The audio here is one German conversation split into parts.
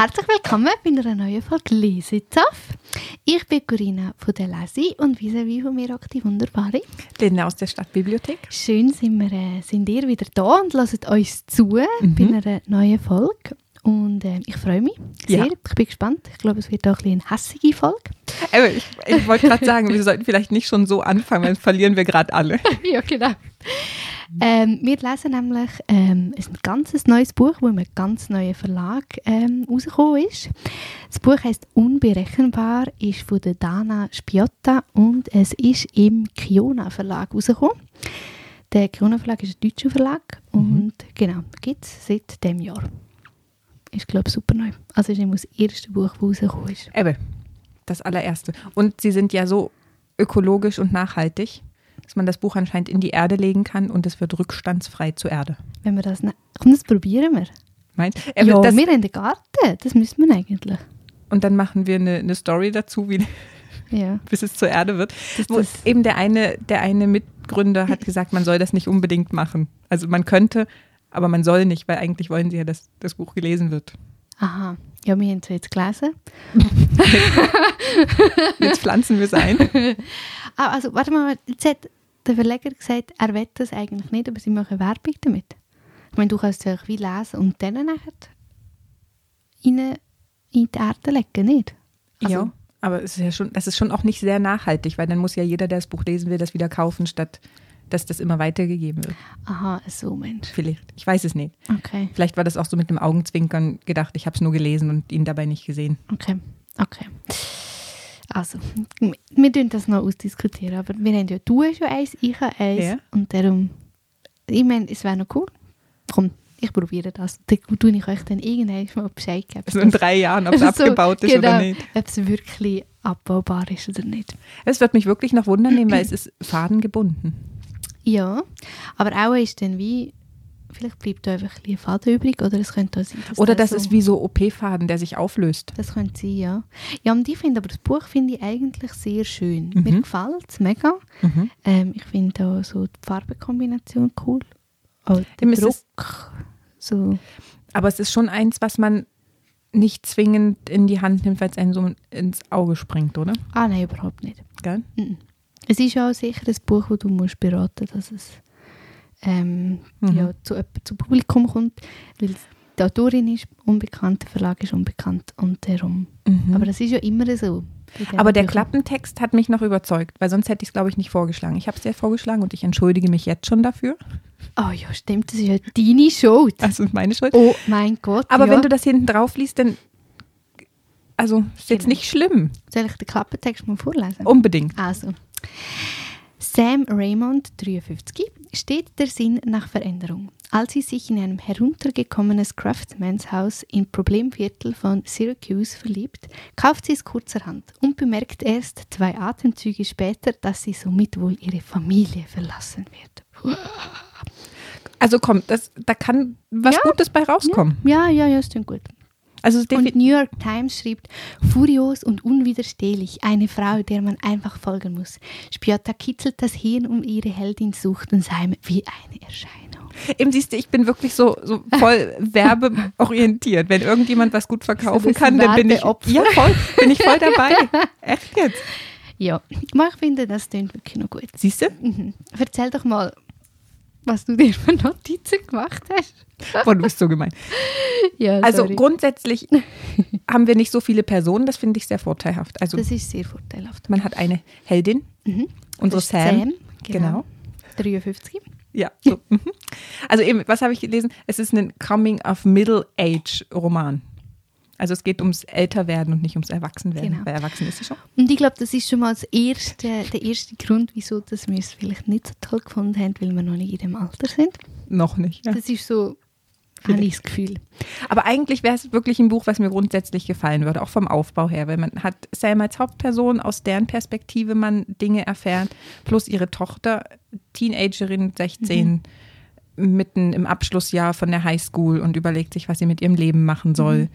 Herzlich willkommen bei einer neuen Folge Lesetaf. Ich bin Corinna von der Lesi und vis-à-vis von mir auch die wunderbare Lena aus der Stadtbibliothek. Schön sind, wir, äh, sind ihr wieder da und lasst uns zu Mhm. bei einer neuen Folge. Und äh, ich freue mich sehr. Ja. Ich bin gespannt. Ich glaube, es wird auch ein eine hässige Folge. Aber ich, ich wollte gerade sagen, wir sollten vielleicht nicht schon so anfangen, weil verlieren wir gerade alle. ja, genau. Ähm, wir lesen nämlich ähm, ein ganzes neues Buch, das in einem ganz neuen Verlag ähm, rausgekommen ist. Das Buch heißt Unberechenbar, ist von der Dana Spiotta und es ist im Kiona Verlag rausgekommen. Der Kiona Verlag ist ein deutscher Verlag und genau, gibt es seit dem Jahr. Ist, glaube ich, super neu. Also ist immer das erste Buch, das rausgekommen ist. Ebbe, das allererste. Und sie sind ja so ökologisch und nachhaltig, dass man das Buch anscheinend in die Erde legen kann und es wird rückstandsfrei zur Erde. Wenn wir das... Ne Komm, das probieren wir. Meint? Ja, das, wir haben den Garten. Das müssen wir eigentlich. und dann machen wir eine, eine Story dazu, wie, Ja. bis es zur Erde wird. Wo eben der eine, der eine Mitgründer hat gesagt, man soll das nicht unbedingt machen. Also man könnte, aber man soll nicht, weil eigentlich wollen sie ja, dass das Buch gelesen wird. aha. Ja, wir haben es jetzt gelesen. Jetzt pflanzen wir es ein. Ah, also, warte mal, jetzt hat der Verleger gesagt, er will das eigentlich nicht, aber sie machen Werbung damit. Ich meine, du kannst es ja wie lesen und dann nachher in, in die Erde legen, nicht? Also, ja, aber es ist ja schon, das ist schon auch nicht sehr nachhaltig, weil dann muss ja jeder, der das Buch lesen will, das wieder kaufen, statt dass das immer weitergegeben wird. Aha, so Mensch. Vielleicht. Ich weiß es nicht. Okay, Vielleicht war das auch so mit dem Augenzwinkern gedacht, ich habe es nur gelesen und ihn dabei nicht gesehen. okay, okay. Also, wir- tun das noch ausdiskutieren, aber wir haben ja, du hast ja eins, ich habe eins Ja. und darum, ich meine, es wäre noch cool. Komm, ich probiere das. Dann tue ich euch dann irgendwann mal Bescheid geben. So in drei Jahren, ob es So, abgebaut ist oder genau, nicht. Ob es wirklich abbaubar ist oder nicht. Es wird mich wirklich noch wundern nehmen, weil es ist fadengebunden. Ja, aber auch ist dann wie, vielleicht bleibt da einfach ein Faden übrig oder es könnte auch sein, dass Oder der das so, ist wie so OP-Faden, der sich auflöst. Das könnte sein, ja. Ja, und ich finde aber das Buch finde ich eigentlich sehr schön. Mhm. Mir gefällt es mega. Mhm. Ähm, ich finde auch so die Farbenkombination cool. Auch der Druck. So. Aber es ist schon eins, was man nicht zwingend in die Hand nimmt, weil es einem so ins Auge springt, oder? Ah, nein, überhaupt nicht. Gell? Mhm. Es ist auch sicher ein Buch, wo du musst beraten dass es ähm, Mhm. ja, zu, zu Publikum kommt, weil die Autorin ist unbekannt, der Verlag ist unbekannt und darum. Mhm. Aber das ist ja immer so. Aber der. Klappentext hat mich noch überzeugt, weil sonst hätte ich es, glaube ich, nicht vorgeschlagen. Ich habe es dir vorgeschlagen und ich entschuldige mich jetzt schon dafür. Oh ja, stimmt, das ist ja deine Schuld. Das ist meine Schuld. Oh mein Gott. Aber ja. wenn du das hinten drauf liest, dann. Also, ist jetzt Genau. nicht schlimm. Soll ich den Klappentext mal vorlesen? Unbedingt. Also. Sam Raymond, 53, steht der Sinn nach Veränderung. Als sie sich in einem heruntergekommenes Craftsmanshaus im Problemviertel von Syracuse verliebt, kauft sie es kurzerhand und bemerkt erst zwei Atemzüge später, dass sie somit wohl ihre Familie verlassen wird. Also komm, das, da kann was Ja. Gutes bei rauskommen. Ja, ja, ja, ist gut. Also Und New York Times schrieb, furios und unwiderstehlich, eine Frau, der man einfach folgen muss. Spiotta kitzelt das Hirn um ihre Heldin sucht und sei wie eine Erscheinung. eben siehst du, ich bin wirklich so, so voll werbeorientiert. Wenn irgendjemand was gut verkaufen kann, dann bin ich, ja, voll, bin ich voll dabei. Echt jetzt? Ja, ich finde, das klingt wirklich noch gut. Siehst du? Mhm. Erzähl doch mal, was du dir für Notizen gemacht hast. Boah, du bist so gemein. Ja, Also grundsätzlich haben wir nicht so viele Personen, das finde ich sehr vorteilhaft. Also das ist sehr vorteilhaft. man hat eine Heldin, Mhm. unsere ist Sam. genau. Genau. 53. Ja, so. mhm. Also eben, was habe ich gelesen? Es ist ein Coming-of-Middle-Age-Roman. Also es geht ums Älterwerden und nicht ums Erwachsenwerden. Genau. Weil erwachsen ist sie schon. Und ich glaube, das ist schon mal das erste, der erste Grund, wieso dass wir es vielleicht nicht so toll gefunden haben, weil wir noch nicht in dem Alter sind. Noch nicht. Ja. Das ist so, habe ich das Gefühl. Aber eigentlich wäre es wirklich ein Buch, was mir grundsätzlich gefallen würde, auch vom Aufbau her, weil man hat Sam als Hauptperson, aus deren Perspektive man Dinge erfährt, plus ihre Tochter, Teenagerin, 16, mitten im Abschlussjahr von der Highschool und überlegt sich, was sie mit ihrem Leben machen soll.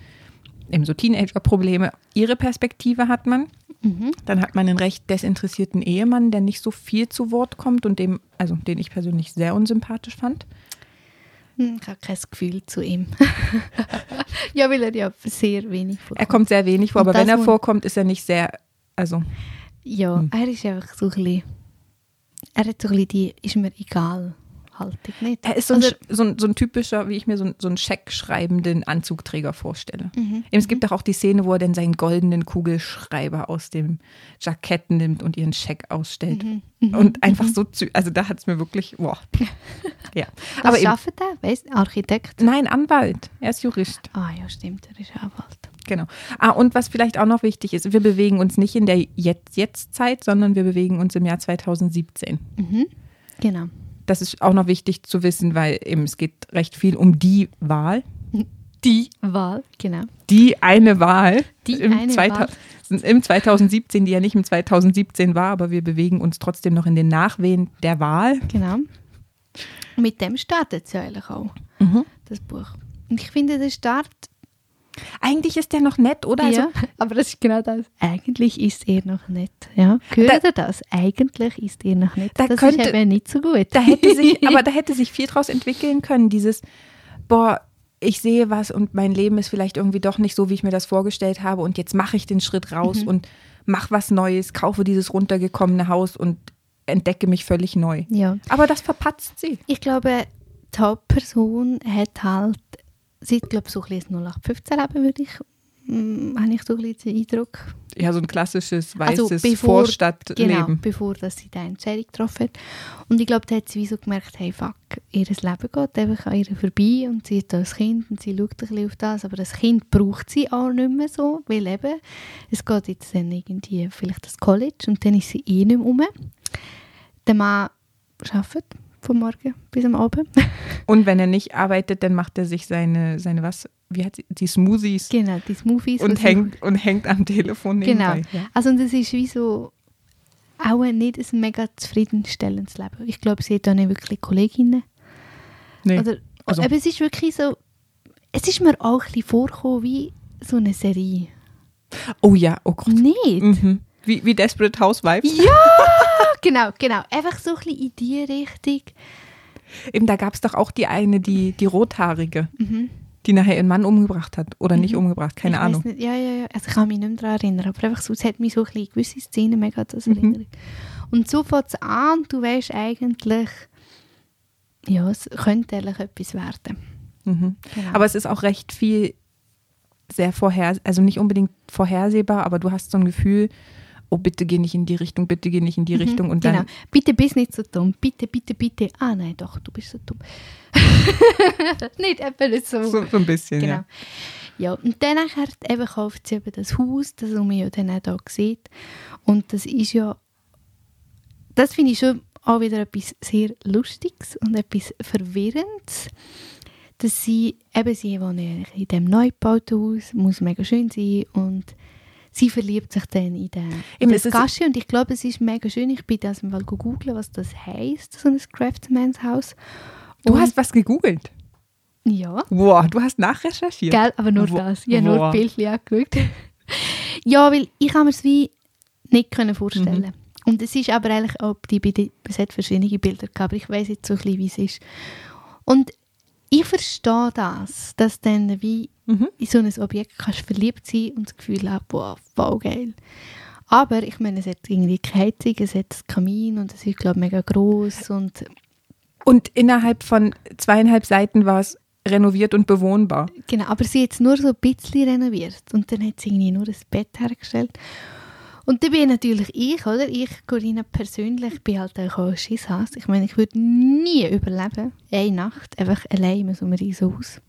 Eben so Teenager-Probleme. Ihre Perspektive hat man. Mhm. Dann hat man einen recht desinteressierten Ehemann, der nicht so viel zu Wort kommt und dem, also den ich persönlich sehr unsympathisch fand. Hm, Ich habe kein Gefühl zu ihm. ja, weil er ja sehr wenig vorkommt. Er kommt sehr wenig vor, aber wenn er vorkommt, ist er nicht sehr, also Ja, Hm. er ist einfach so ein bisschen, er hat so ein bisschen die, ist mir egal, Haltung, nicht? er ist so ein, Oder- so ein, so ein typischer, wie ich mir so, ein- so einen Scheck schreibenden Anzugträger vorstelle. Mhm. Es gibt doch auch die Szene, wo er dann seinen goldenen Kugelschreiber aus dem Jackett nimmt und ihren Scheck ausstellt. Mhm. Mhm. Und einfach so, zü- also da hat es mir wirklich, boah. ja. Was Aber arbeitet er? Weißt Architekt? nein, Anwalt. Er ist Jurist. Ah ja, stimmt, er ist Anwalt. Genau. Ah, und was vielleicht auch noch wichtig ist, wir bewegen uns nicht in der Jetzt-Jetzt-Zeit, sondern wir bewegen uns im Jahr 2017. Mhm. Genau. Das ist auch noch wichtig zu wissen, weil eben es geht recht viel um die Wahl. Die Wahl, genau. Die eine Wahl Die im, eine 2000 im 2017, die ja nicht im 2017 war, aber wir bewegen uns trotzdem noch in den Nachwehen der Wahl. Genau. Mit dem startet es ja eigentlich auch, das Buch. Und ich finde, der Start, Eigentlich ist der noch nett, oder? Also, ja, aber das ist genau das. Eigentlich ist er noch nicht. Ja, hört ihr das? Eigentlich ist er noch nicht. Da das könnte- ist nicht so gut. da hätte sich, aber da hätte sich viel draus entwickeln können. Dieses, boah, ich sehe was und mein Leben ist vielleicht irgendwie doch nicht so, wie ich mir das vorgestellt habe. Und jetzt mache ich den Schritt raus und mache was Neues, kaufe dieses runtergekommene Haus und entdecke mich völlig neu. ja. Aber das verpatzt sie. Ich glaube, die Hauptperson hat halt, sie hat, glaube ich, so ein bisschen ein 0815-Leben, würde ich, mm, habe ich so ein bisschen den Eindruck. Ja, so ein klassisches Also weißes bevor- Vorstadtleben. Genau, bevor dass sie diese Entscheidung getroffen hat. Und ich glaube, da hat sie wie so gemerkt, hey, fuck, ihr Leben geht einfach an ihr vorbei und sie hat da ein Kind und sie schaut ein bisschen auf das, aber das Kind braucht sie auch nicht mehr so, weil eben, es geht jetzt dann irgendwie vielleicht das College und dann ist sie eh nicht mehr rum. Der Mann arbeitet vom Morgen bis am Abend. Und wenn er nicht arbeitet, dann macht er sich seine, seine was, wie hat sie, die Smoothies genau, die Smoothies. und hängt, und hängt am Telefon Genau. nebenbei. Ja. Also und das ist wie so auch nicht ein mega zufriedenstellendes Leben. Ich glaube, sie hat auch nicht wirklich Kolleginnen. Nee. Oder, also- aber es ist wirklich so, es ist mir auch ein bisschen vorgekommen wie so eine Serie. Oh ja, oh Gott. Nicht? Mhm. Wie, wie Desperate Housewives. Ja, genau, genau. Einfach so ein bisschen in die Richtung. Eben, da gab es doch auch die eine, die, die Rothaarige, Mhm. die nachher ihren Mann umgebracht hat. Oder nicht umgebracht, keine ich Ahnung. Ja, ja, ja. Also ich kann mich nicht mehr daran erinnern, aber einfach so, es hat mich so ein bisschen gewisse Szenen mega an das Mhm. erinnert. Und so fängt es an du weißt eigentlich, ja, es könnte eigentlich etwas werden. Mhm. Genau. Aber es ist auch recht viel sehr vorher, also nicht unbedingt vorhersehbar, aber du hast so ein Gefühl, oh bitte geh nicht in die Richtung, bitte geh nicht in die Richtung und genau. dann Bitte bist nicht so dumm. Bitte, bitte, bitte. Ah nein, doch, du bist so dumm. nicht etwa nicht so. so, so ein bisschen, Genau. ja. Ja, und dann eben kauft sie eben das Haus, das man ja dann auch hier sieht. Und das ist ja, das finde ich schon auch wieder etwas sehr Lustiges und etwas Verwirrendes, dass sie, eben sie wohnen in diesem neu gebauten Haus, muss mega schön sein und sie verliebt sich dann in den, in das Gasche und ich glaube, es ist mega schön. Ich bin das mal googeln, was das heisst, so ein Craftsman's Haus. Du hast was gegoogelt. ja. Wow, du hast nachrecherchiert. Gell, aber nur Wo- das. Ich habe nur Boah. Bildchen angeschaut. ja, weil ich kann mir es wie nicht können vorstellen. Mhm. Und es ist aber eigentlich auch, die, die, es hat verschiedene Bilder gehabt, aber ich weiß jetzt so ein bisschen, wie es ist. Und ich verstehe das, dass dann wie Mhm. in so ein Objekt kannst du verliebt sein und das Gefühl haben, boah, voll geil. Aber ich meine, es hat irgendwie keine Heizung, es hat einen Kamin und es ist, glaube ich, mega groß und Und innerhalb von zweieinhalb Seiten war es renoviert und bewohnbar. Genau, aber sie hat es nur so ein bisschen renoviert und dann hat sie irgendwie nur ein Bett hergestellt. Und dann bin natürlich ich, oder? Ich, Corinna persönlich, bin halt auch ein Schisshass. Ich meine, ich würde nie überleben, eine Nacht, einfach allein in so einem riesen Haus.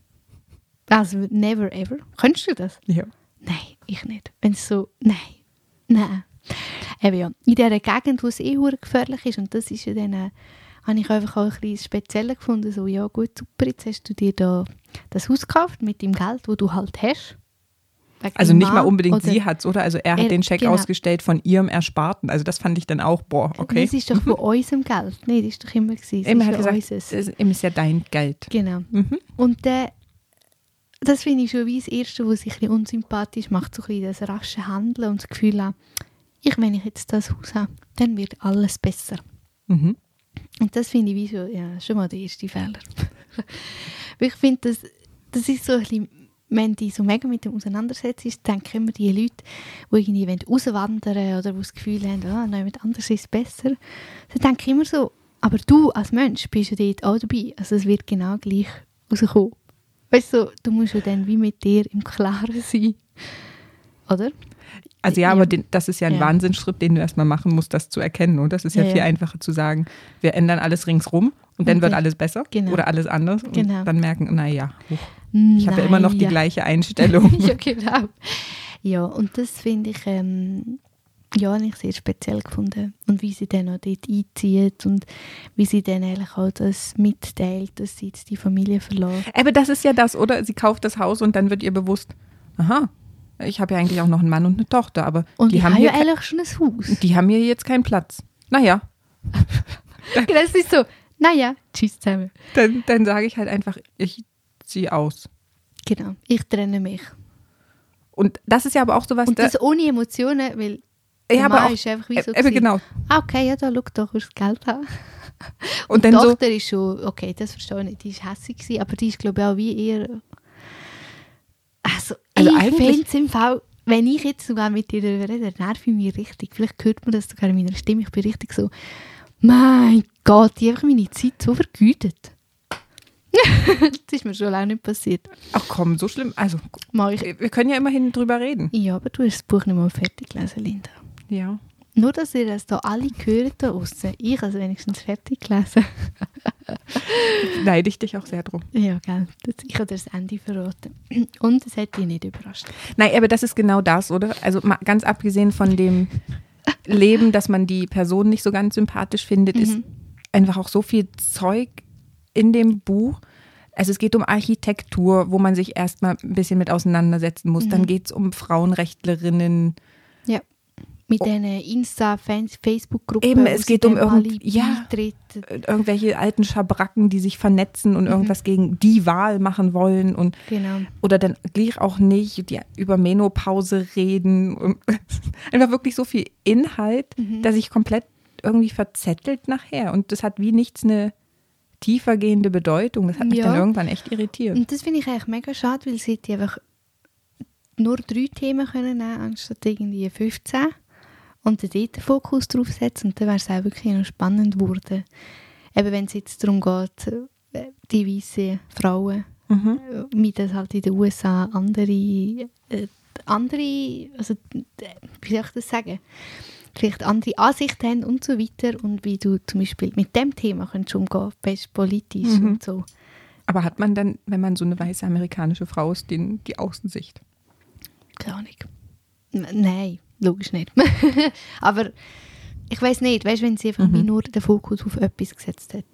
Also, never ever. Könntest du das? Ja. Nein, ich nicht. Wenn es so, nein, nein. Eben ja, in dieser Gegend, wo es eh gefährlich ist, und das ist ja dann, äh, habe ich einfach auch ein bisschen speziell gefunden, so, ja gut, super, jetzt hast du dir da das Haus gekauft mit dem Geld, das du halt hast. Also nicht mal unbedingt sie hat's, oder? Also er hat Er- den Scheck genau. ausgestellt von ihrem Ersparten. Also das fand ich dann auch, boah, okay. Das ist doch von unserem Geld. Nein, das ist doch immer gewesen. Ist hat gesagt, unseres. es ist ja dein Geld. Genau. Mhm. Und der, das finde ich schon wie das Erste, was sich ein unsympathisch macht, so ein bisschen das rasche Handeln und das Gefühl haben, ich, wenn ich jetzt das Haus habe, dann wird alles besser. Mhm. Und das finde ich wie so, ja, schon mal der erste Fehler. Ich finde, das, das ist so ein bisschen, wenn du so mega mit dem auseinandersetzt, denke ich immer die Leute, die irgendwie wollen auswandern oder die das Gefühl haben, ah, jemand anders ist besser. Dann denke ich immer so, aber du als Mensch bist ja dort auch dabei. Also es wird genau gleich rauskommen. Weißt du, du musst ja dann wie mit dir im Klaren sein. Oder? Also ja, aber den, das ist ja ein Ja. Wahnsinnsschritt, den du erstmal machen musst, das zu erkennen. Und das ist ja, Ja, viel ja. einfacher zu sagen, wir ändern alles ringsrum und dann Und wird dann- alles besser genau. oder alles anders. Und Genau. dann merken, naja, ich habe ja immer noch die gleiche Einstellung. ja, genau. Ja, und das finde ich, ähm, ja, habe ich sehr speziell gefunden. Und wie sie dann auch dort einzieht und wie sie dann eigentlich auch das mitteilt, dass sie jetzt die Familie verloren. Aber das ist ja das, oder? Sie kauft das Haus und dann wird ihr bewusst, aha, ich habe ja eigentlich auch noch einen Mann und eine Tochter, aber Und die haben, ja eigentlich schon ein Haus. die haben hier jetzt keinen Platz. Naja, Genau, es ist so, naja, tschüss zusammen. dann, dann sage ich halt einfach, ich ziehe aus. Genau, ich trenne mich. Und das ist ja aber auch sowas, Und da, das ohne Emotionen, weil aber Mann auch, ist einfach wie so äh, eben genau. ah, okay, ja, da, schau, kannst du das Geld haben. Und die dann so, Tochter ist schon, okay, das verstehe ich nicht, die ist hässlich gewesen, aber die ist, glaube ich, auch wie eher, also, Also ich finde es im Fall, wenn ich jetzt sogar mit dir darüber rede, nervt ich mich richtig, vielleicht hört man das sogar in meiner Stimme, ich bin richtig so, mein Gott, die haben einfach meine Zeit so vergütet. das ist mir schon lange nicht passiert. ach komm, so schlimm. Also, Mach ich. wir können ja immerhin drüber reden. Ja, aber du hast das Buch nicht mal fertig gelesen, Linda. Ja. Nur, dass ihr das da alle gehört da draussen. Ich habe es wenigstens fertig gelesen. Neide ich dich auch sehr drum. Ja, gell. Das, ich habe das Ende verraten. Und es hat dich nicht überrascht. Nein, aber das ist genau das, oder? Also mal ganz abgesehen von dem Leben, dass man die Person nicht so ganz sympathisch findet, ist Mhm. einfach auch so viel Zeug in dem Buch. Also es geht um Architektur, wo man sich erstmal ein bisschen mit auseinandersetzen muss. Dann Mhm. geht es um Frauenrechtlerinnen. Ja. Mit Oh. diesen Insta-Facebook-Gruppen. Eben, es geht um irgend- ja. äh, Irgendwelche alten Schabracken, die sich vernetzen und irgendwas gegen die Wahl machen wollen und Genau. oder dann gleich auch nicht, die über Menopause reden. Einfach wirklich so viel Inhalt, Mhm. dass ich komplett irgendwie verzettelt nachher. Und das hat wie nichts eine tiefergehende Bedeutung. Das hat mich Ja. dann irgendwann echt irritiert. Und das finde ich eigentlich mega schade, weil sie hätte einfach nur drei Themen können nehmen anstatt irgendwie 15 und dann dort den Fokus drauf setzen und dann wäre es auch wirklich noch spannend geworden. Eben wenn es jetzt darum geht, die weißen Frauen, Mhm. äh, wie das halt in den USA andere, äh, andere also wie soll ich das sagen, vielleicht andere Ansichten haben und so weiter und wie du zum Beispiel mit dem Thema kannst umgehen, best politisch Mhm. und so. Aber hat man dann, wenn man so eine weiße amerikanische Frau ist, den, die Außensicht? Keine Ahnung. N- Nein, logisch nicht. Aber ich weiß nicht, weißt, wenn sie einfach Mhm. nur den Fokus auf etwas gesetzt hat.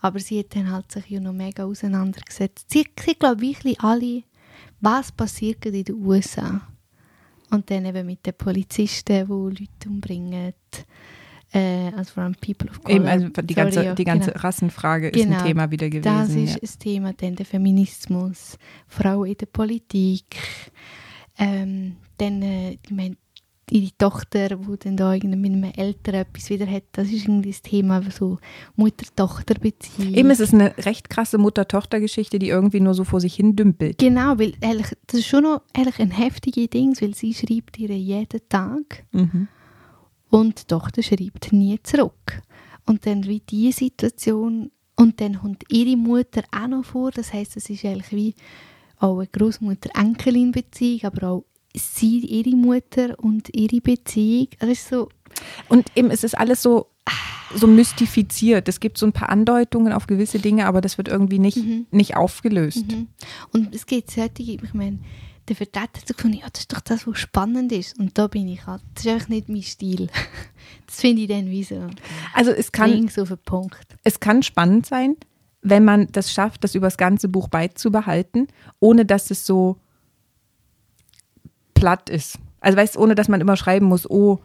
Aber sie hat dann halt sich ja noch mega auseinandergesetzt. Sie, sie glaube wirklich alle, was passiert in den USA. Und dann eben mit den Polizisten, die Leute umbringen. Äh, also vor allem People of Color. Eben, also die ganze, Sorry, ja, die ganze genau. Rassenfrage ist Genau. ein Thema wieder gewesen. Das ist ja. ein Thema, dann der Feminismus, Frauen in der Politik, ähm, dann, äh, ich meine, ihre Tochter, die dann da mit einem Eltern etwas wieder hat, das ist irgendwie das Thema, so Mutter-Tochter-Beziehung. Eben, es ist eine recht krasse Mutter-Tochter-Geschichte, die irgendwie nur so vor sich hin dümpelt. Genau, weil ehrlich, das ist schon noch ehrlich ein heftiges Ding, weil sie schreibt ihr jeden Tag Mhm. und die Tochter schreibt nie zurück. Und dann wie diese Situation und dann kommt ihre Mutter auch noch vor, das heißt, es ist eigentlich wie auch eine Großmutter-Enkelin-Beziehung, aber auch sie, ihre Mutter und ihre Beziehung. Das ist so, Und eben, es ist alles so, so mystifiziert. Es gibt so ein paar Andeutungen auf gewisse Dinge, aber das wird irgendwie nicht, Mhm. nicht aufgelöst. Mhm. Und es gibt solche, ich meine, der Vertreter hat so gefunden, ja, das ist doch das, was spannend ist. Und da bin ich halt, das ist einfach nicht mein Stil. Das finde ich dann wie so Also es kann, auf den Punkt. es kann spannend sein, wenn man das schafft, das über das ganze Buch beizubehalten, ohne dass es so platt ist. Also weißt du, ohne dass man immer schreiben muss, oh,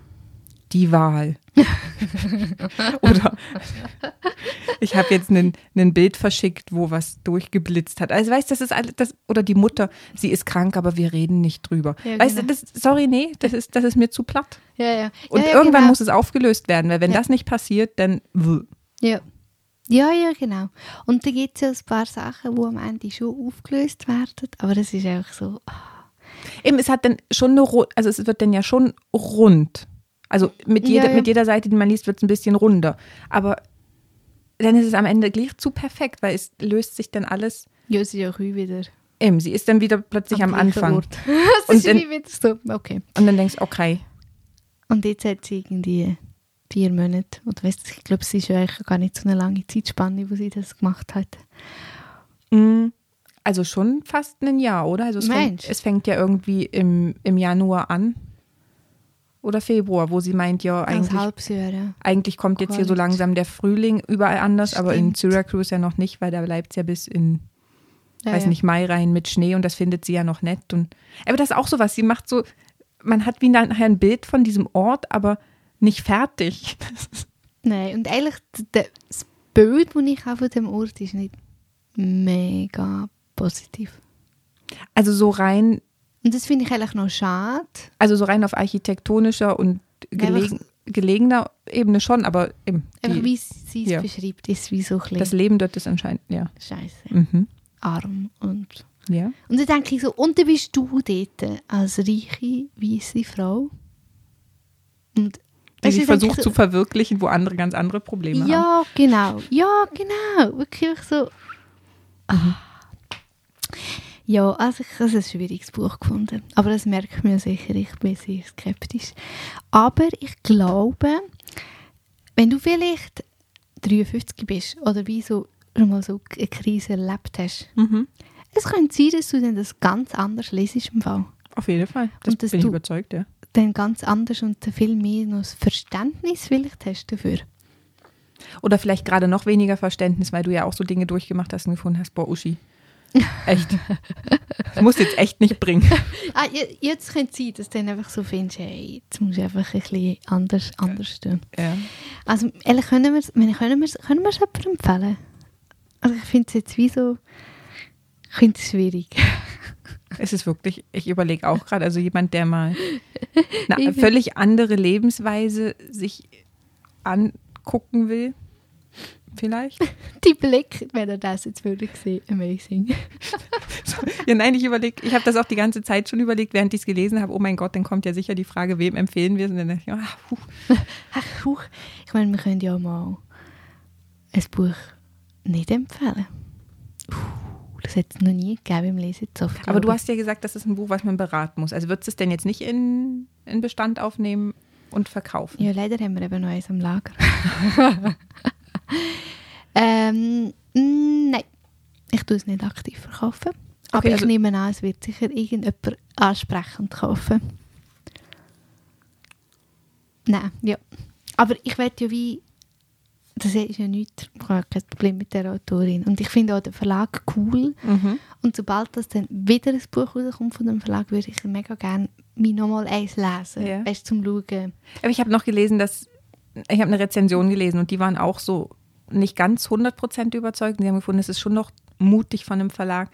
die Wahl. Oder ich habe jetzt ein Bild verschickt, wo was durchgeblitzt hat. Also weißt du, das ist alles, das, oder die Mutter, sie ist krank, aber wir reden nicht drüber. Ja, weißt genau. du, das, sorry, nee, das ist, das ist mir zu platt. Ja, ja. Und irgendwann genau. muss es aufgelöst werden, weil wenn das nicht passiert, dann. wuh. Ja. Ja, ja, genau. Und da gibt es ja ein paar Sachen, die am Ende schon aufgelöst werden, aber es ist einfach so, ah, Eben, es hat dann schon eine, also es wird dann ja schon rund. Also mit jeder, ja. mit jeder Seite, die man liest, wird es ein bisschen runder. Aber dann ist es am Ende gleich zu perfekt, weil es löst sich dann alles. ja, ist ja auch wieder Eben, sie ist dann wieder plötzlich am, gleichen Anfang. Und ist dann- so, okay. Und dann denkst du, okay, Und jetzt hat sie irgendwie vier Monate, oder weißt ich glaube, es ist ja eigentlich gar nicht so eine lange Zeitspanne, wo sie das gemacht hat. mm, also schon fast ein Jahr, oder? Also es, fängt, es fängt ja irgendwie im, im Januar an. Oder Februar, wo sie meint, ja, eigentlich, ja. eigentlich kommt jetzt hier so langsam der Frühling überall anders, aber in Stimmt. Syracuse ja noch nicht, weil da bleibt es ja bis in ja weiß nicht, Mai rein mit Schnee und das findet sie ja noch nett. Und, aber das ist auch sowas, sie macht so, man hat wie nachher ein Bild von diesem Ort, aber nicht fertig. Nein, und eigentlich das Bild, das ich habe von dem Ort, ist nicht mega positiv. Also so rein, Und das finde ich eigentlich noch schade. also so rein auf architektonischer und gelegen, gelegener Ebene schon, aber eben Einfach die, wie sie es ja. beschreibt, ist wie so ein bisschen das Leben dort ist anscheinend, ja. scheiße, Mhm. arm und Ja. Und dann denke ich so, und dann bist du dort als reiche, weisse Frau. Und Die sich versucht so- zu verwirklichen, wo andere ganz andere Probleme haben. Ja, genau. Ja, genau. Wirklich so. Ah. Ja, also ich habe ein schwieriges Buch gefunden. Aber das merkt man sicher, ich bin sehr skeptisch. Aber ich glaube, wenn du vielleicht 53 bist oder wie so schon mal so eine Krise erlebt hast, Mhm. es könnte sein, dass du dann das ganz anders lesest im Fall. Auf jeden Fall. Das Und dass bin ich überzeugt, ja. Dann ganz anders und viel mehr noch das Verständnis vielleicht hast dafür. Oder vielleicht gerade noch weniger Verständnis, weil du ja auch so Dinge durchgemacht hast und gefunden hast, boah, Uschi. Echt. Das muss jetzt echt nicht bringen. Ah, je- jetzt könnte es sein, dass du dann einfach so findest, hey, jetzt muss ich einfach ein bisschen anders, anders tun. Ja. Also ehrlich, können wir es können wir's, können wir's jemandem empfehlen? Also ich finde es jetzt wie so, ich finde es schwierig. Es ist wirklich, ich überlege auch gerade, also jemand, der mal eine völlig andere Lebensweise sich angucken will, vielleicht. Die Blick, wenn er das jetzt wirklich sehen, amazing. Ja, nein, ich überlege, ich habe das auch die ganze Zeit schon überlegt, während ich es gelesen habe, oh mein Gott, dann kommt ja sicher die Frage, wem empfehlen wir es? Und dann dachte ich, ah, puh. Ach, huch. Ich meine, wir können ja mal ein Buch nicht empfehlen. Puh, Das hat es noch nie gegeben im Lesezoff. Aber du hast ja gesagt, das ist ein Buch, was man beraten muss. Also würdest du es denn jetzt nicht in, in Bestand aufnehmen und verkaufen? Ja, leider haben wir eben noch eins am Lager. Ähm, mm, nein, ich tue es nicht aktiv verkaufen. Aber Okay, ich also- nehme an, es wird sicher irgendjemand ansprechend kaufen. Nein, ja. Aber ich werde ja wie, das ist ja nichts, ich habe kein Problem mit der Autorin. Und ich finde auch den Verlag cool. Mhm. Und sobald das dann wieder ein Buch rauskommt von dem Verlag, würde ich mega gerne mich nochmal eins lesen. Ja. Weißt du, zum Schauen. Aber ich habe noch gelesen, dass ich habe eine Rezension gelesen und die waren auch so nicht ganz 100% überzeugt. Die haben gefunden, es ist schon noch mutig von einem Verlag,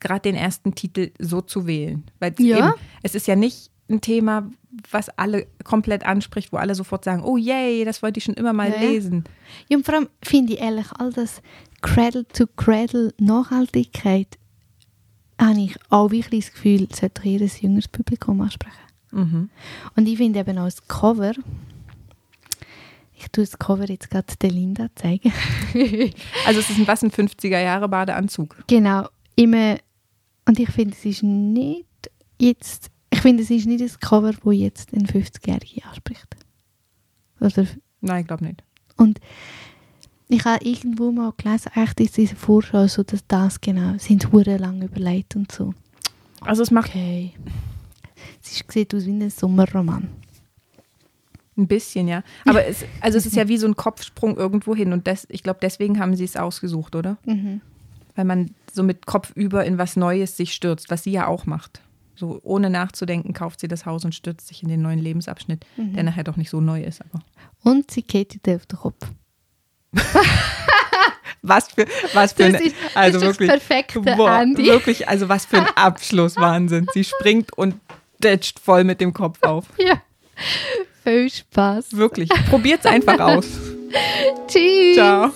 gerade den ersten Titel so zu wählen. Weil Ja. eben, es ist ja nicht ein Thema, was alle komplett anspricht, wo alle sofort sagen, oh yay, das wollte ich schon immer mal Ja, lesen. Ja, und vor allem finde ich ehrlich, all das Cradle-to-Cradle-Nachhaltigkeit habe ich auch wirklich das Gefühl, sollte jedes jüngeres Publikum ansprechen. Mhm. Und ich finde eben auch das Cover, ich tue das Cover jetzt gerade der Linda zeigen. Also es ist ein was ein 50er Jahre Badeanzug. genau, immer, und ich finde, es ist nicht jetzt, ich finde, es ist nicht das Cover, wo jetzt ein 50-Jährige anspricht. Oder Nein, ich glaube nicht. Und ich habe irgendwo mal gelesen, echt ist diese Vorschau so, dass das genau, sind hure lang überlegt und so. Also es macht Okay. Es ist, sieht aus wie ein Sommerroman. Ein bisschen, ja. Aber es, also es ist ja wie so ein Kopfsprung irgendwo hin und das, ich glaube, deswegen haben sie es ausgesucht, oder? Mhm. Weil man so mit Kopf über in was Neues sich stürzt, was sie ja auch macht. So ohne nachzudenken kauft sie das Haus und stürzt sich in den neuen Lebensabschnitt, Mhm. der nachher doch nicht so neu ist. Aber Und sie geht dir auf den Kopf. was für, was für Das ein, ist, also das ist wirklich, das perfekte boah, Ende. wirklich, also was für ein Abschluss, Wahnsinn. Sie springt und detscht voll mit dem Kopf auf. Ja. Viel Spaß. Wirklich, probiert's einfach aus. Tschüss. Ciao.